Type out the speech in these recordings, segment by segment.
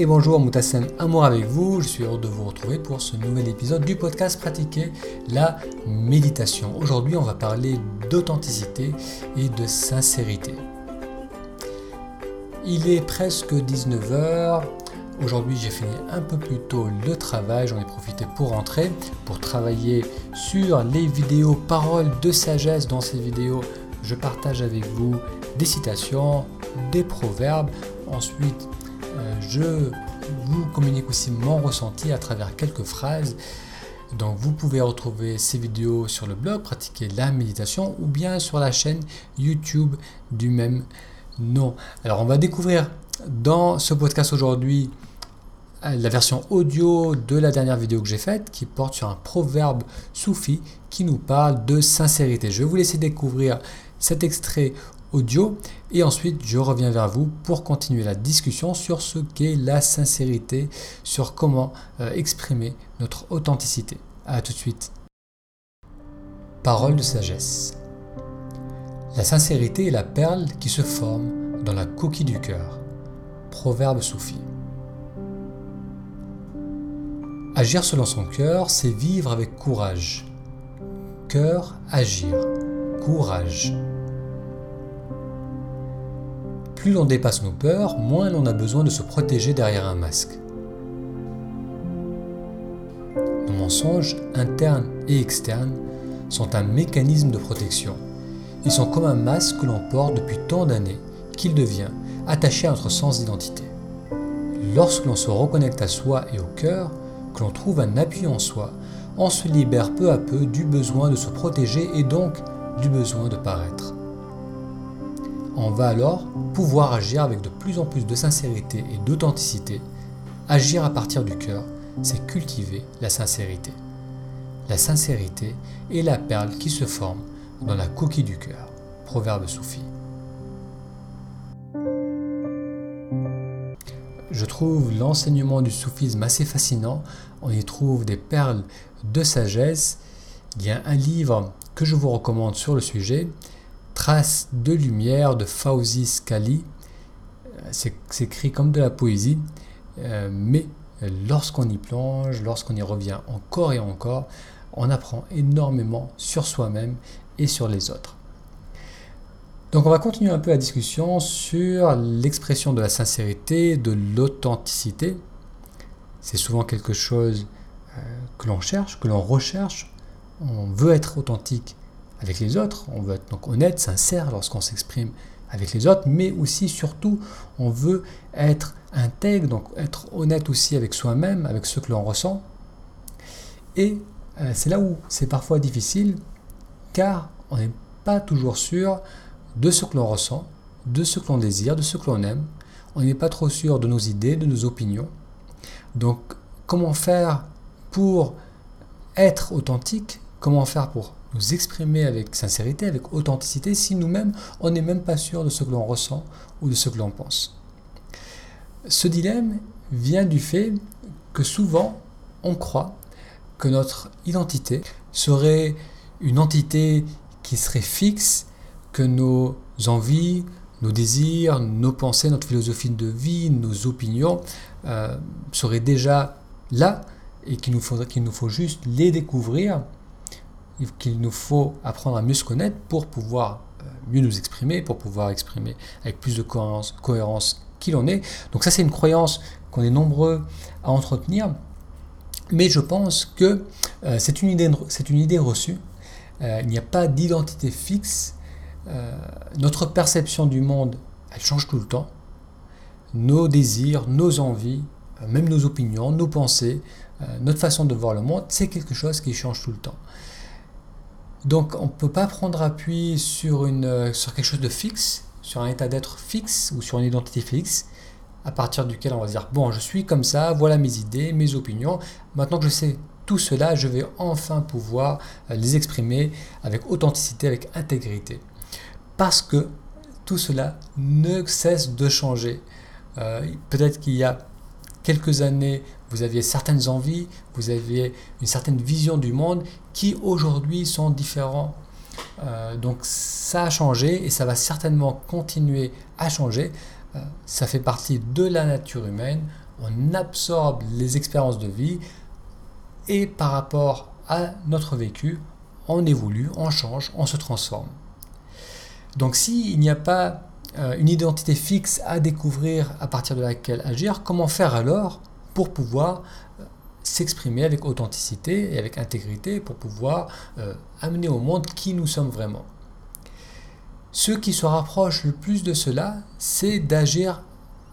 et bonjour, Moutassem Amour avec vous. Je suis heureux de vous retrouver pour ce nouvel épisode du podcast Pratiquer la méditation. Aujourd'hui, on va parler d'authenticité et de sincérité. Il est presque 19h. Aujourd'hui, j'ai fini un peu plus tôt le travail. J'en ai profité pour rentrer, pour travailler sur les vidéos paroles de sagesse. Dans ces vidéos, je partage avec vous des citations, des proverbes. Ensuite, je vous communique aussi mon ressenti à travers quelques phrases. Donc vous pouvez retrouver ces vidéos sur le blog, pratiquer la méditation ou bien sur la chaîne YouTube du même nom. Alors on va découvrir dans ce podcast aujourd'hui euh, la version audio de la dernière vidéo que j'ai faite qui porte sur un proverbe soufi qui nous parle de sincérité. Je vais vous laisser découvrir cet extrait audio et ensuite je reviens vers vous pour continuer la discussion sur ce qu'est la sincérité, sur comment euh, exprimer notre authenticité. A tout de suite. Parole de sagesse. La sincérité est la perle qui se forme dans la coquille du cœur. Proverbe soufi. Agir selon son cœur, c'est vivre avec courage. Cœur, agir. Courage. Plus l'on dépasse nos peurs, moins l'on a besoin de se protéger derrière un masque. Nos mensonges, internes et externes, sont un mécanisme de protection. Ils sont comme un masque que l'on porte depuis tant d'années qu'il devient attaché à notre sens d'identité. Lorsque l'on se reconnecte à soi et au cœur, que l'on trouve un appui en soi, on se libère peu à peu du besoin de se protéger et donc du besoin de paraître. On va alors pouvoir agir avec de plus en plus de sincérité et d'authenticité. Agir à partir du cœur, c'est cultiver la sincérité. La sincérité est la perle qui se forme dans la coquille du cœur. Proverbe soufi. Je trouve l'enseignement du soufisme assez fascinant. On y trouve des perles de sagesse. Il y a un livre que je vous recommande sur le sujet Traces de lumière de Fauzi Skali. Euh, c'est écrit comme de la poésie, euh, mais lorsqu'on y plonge, lorsqu'on y revient encore et encore, on apprend énormément sur soi-même et sur les autres. Donc on va continuer un peu la discussion sur l'expression de la sincérité, de l'authenticité. C'est souvent quelque chose euh, que l'on cherche, que l'on recherche. On veut être authentique avec les autres, on veut être honnête, sincère lorsqu'on s'exprime avec les autres, mais aussi, surtout, on veut être intègre, donc être honnête aussi avec soi-même, avec ce que l'on ressent. Et euh, c'est là où c'est parfois difficile, car on n'est pas toujours sûr de ce que l'on ressent, de ce que l'on désire, de ce que l'on aime. On n'est pas trop sûr de nos idées, de nos opinions. Donc, comment faire pour être authentique Comment faire pour nous exprimer avec sincérité, avec authenticité, si nous-mêmes, on n'est même pas sûr de ce que l'on ressent ou de ce que l'on pense? Ce dilemme vient du fait que souvent, on croit que notre identité serait une entité qui serait fixe, que nos envies, nos désirs, nos pensées, notre philosophie de vie, nos opinions euh, seraient déjà là et qu'il nous, qu'il nous faut juste les découvrir qu'il nous faut apprendre à mieux se connaître pour pouvoir euh, mieux nous exprimer, pour pouvoir exprimer avec plus de cohérence, cohérence qui l'on est. Donc ça c'est une croyance qu'on est nombreux à entretenir, mais je pense que euh, c'est une, idée, une idée reçue. Euh, il n'y a pas d'identité fixe. notre perception du monde, elle change tout le temps. Nos désirs, nos envies, même nos opinions, nos pensées, notre façon de voir le monde, c'est quelque chose qui change tout le temps. Donc on ne peut pas prendre appui euh, sur quelque chose de fixe, sur un état d'être fixe ou sur une identité fixe, à partir duquel on va dire, bon, je suis comme ça, voilà mes idées, mes opinions, maintenant que je sais tout cela, je vais enfin pouvoir euh, les exprimer avec authenticité, avec intégrité. Parce que tout cela ne cesse de changer. Euh, peut-être qu'il y a quelques années, vous aviez certaines envies, vous aviez une certaine vision du monde qui aujourd'hui sont différents. Euh, donc ça a changé et ça va certainement continuer à changer. Euh, ça fait partie de la nature humaine. on absorbe les expériences de vie et par rapport à notre vécu, on évolue, on change, on se transforme. Donc s'il n'y a pas euh, une identité fixe à découvrir à partir de laquelle agir, comment faire alors pour pouvoir euh, s'exprimer avec authenticité et avec intégrité, pour pouvoir euh, amener au monde qui nous sommes vraiment Ce qui se rapproche le plus de cela, c'est d'agir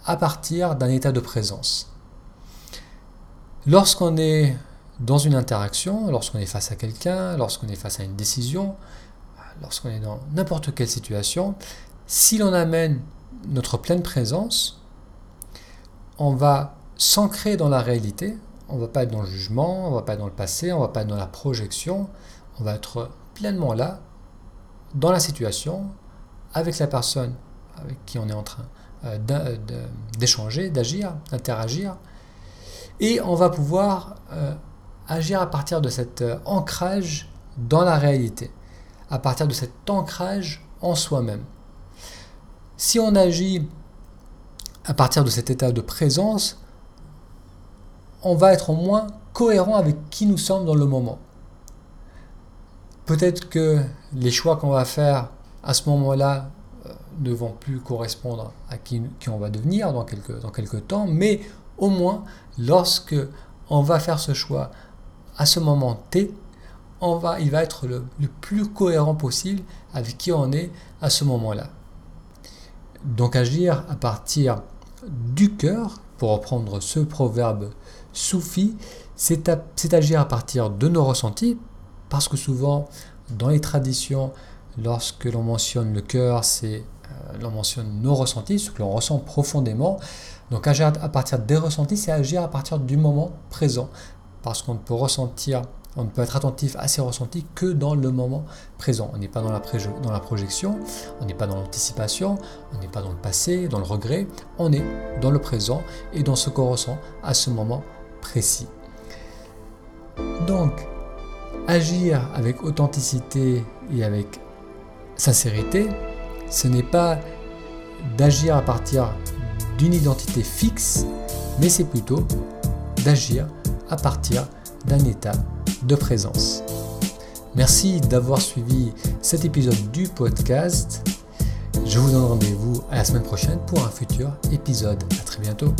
à partir d'un état de présence. Lorsqu'on est dans une interaction, lorsqu'on est face à quelqu'un, lorsqu'on est face à une décision, lorsqu'on est dans n'importe quelle situation, si l'on amène notre pleine présence, on va s'ancrer dans la réalité, on ne va pas être dans le jugement, on ne va pas être dans le passé, on ne va pas être dans la projection, on va être pleinement là, dans la situation, avec la personne avec qui on est en train euh, d'échanger, d'agir, d'interagir, et on va pouvoir euh, agir à partir de cet euh, ancrage dans la réalité, à partir de cet ancrage en soi-même. Si on agit à partir de cet état de présence, on va être au moins cohérent avec qui nous sommes dans le moment. Peut-être que les choix qu'on va faire à ce moment-là euh, ne vont plus correspondre à qui, on va devenir dans quelques, temps, mais au moins, lorsque on va faire ce choix à ce moment T, on va, il va être le, plus cohérent possible avec qui on est à ce moment-là. Donc agir à partir du cœur, pour reprendre ce proverbe soufi, c'est agir à partir de nos ressentis, parce que souvent dans les traditions, lorsque l'on mentionne le cœur, c'est euh, l'on mentionne nos ressentis, ce que l'on ressent profondément. Donc agir à partir des ressentis, c'est agir à partir du moment présent parce qu'on ne peut ressentir, on ne peut être attentif à ses ressentis que dans le moment présent. On n'est pas dans la, projection, on n'est pas dans l'anticipation, on n'est pas dans le passé, dans le regret, on est dans le présent et dans ce qu'on ressent à ce moment précis. Donc, agir avec authenticité et avec sincérité, ce n'est pas d'agir à partir d'une identité fixe, mais c'est plutôt d'agir à partir d'un état de présence. Merci d'avoir suivi cet épisode du podcast. Je vous donne rendez-vous à la semaine prochaine pour un futur épisode. A très bientôt.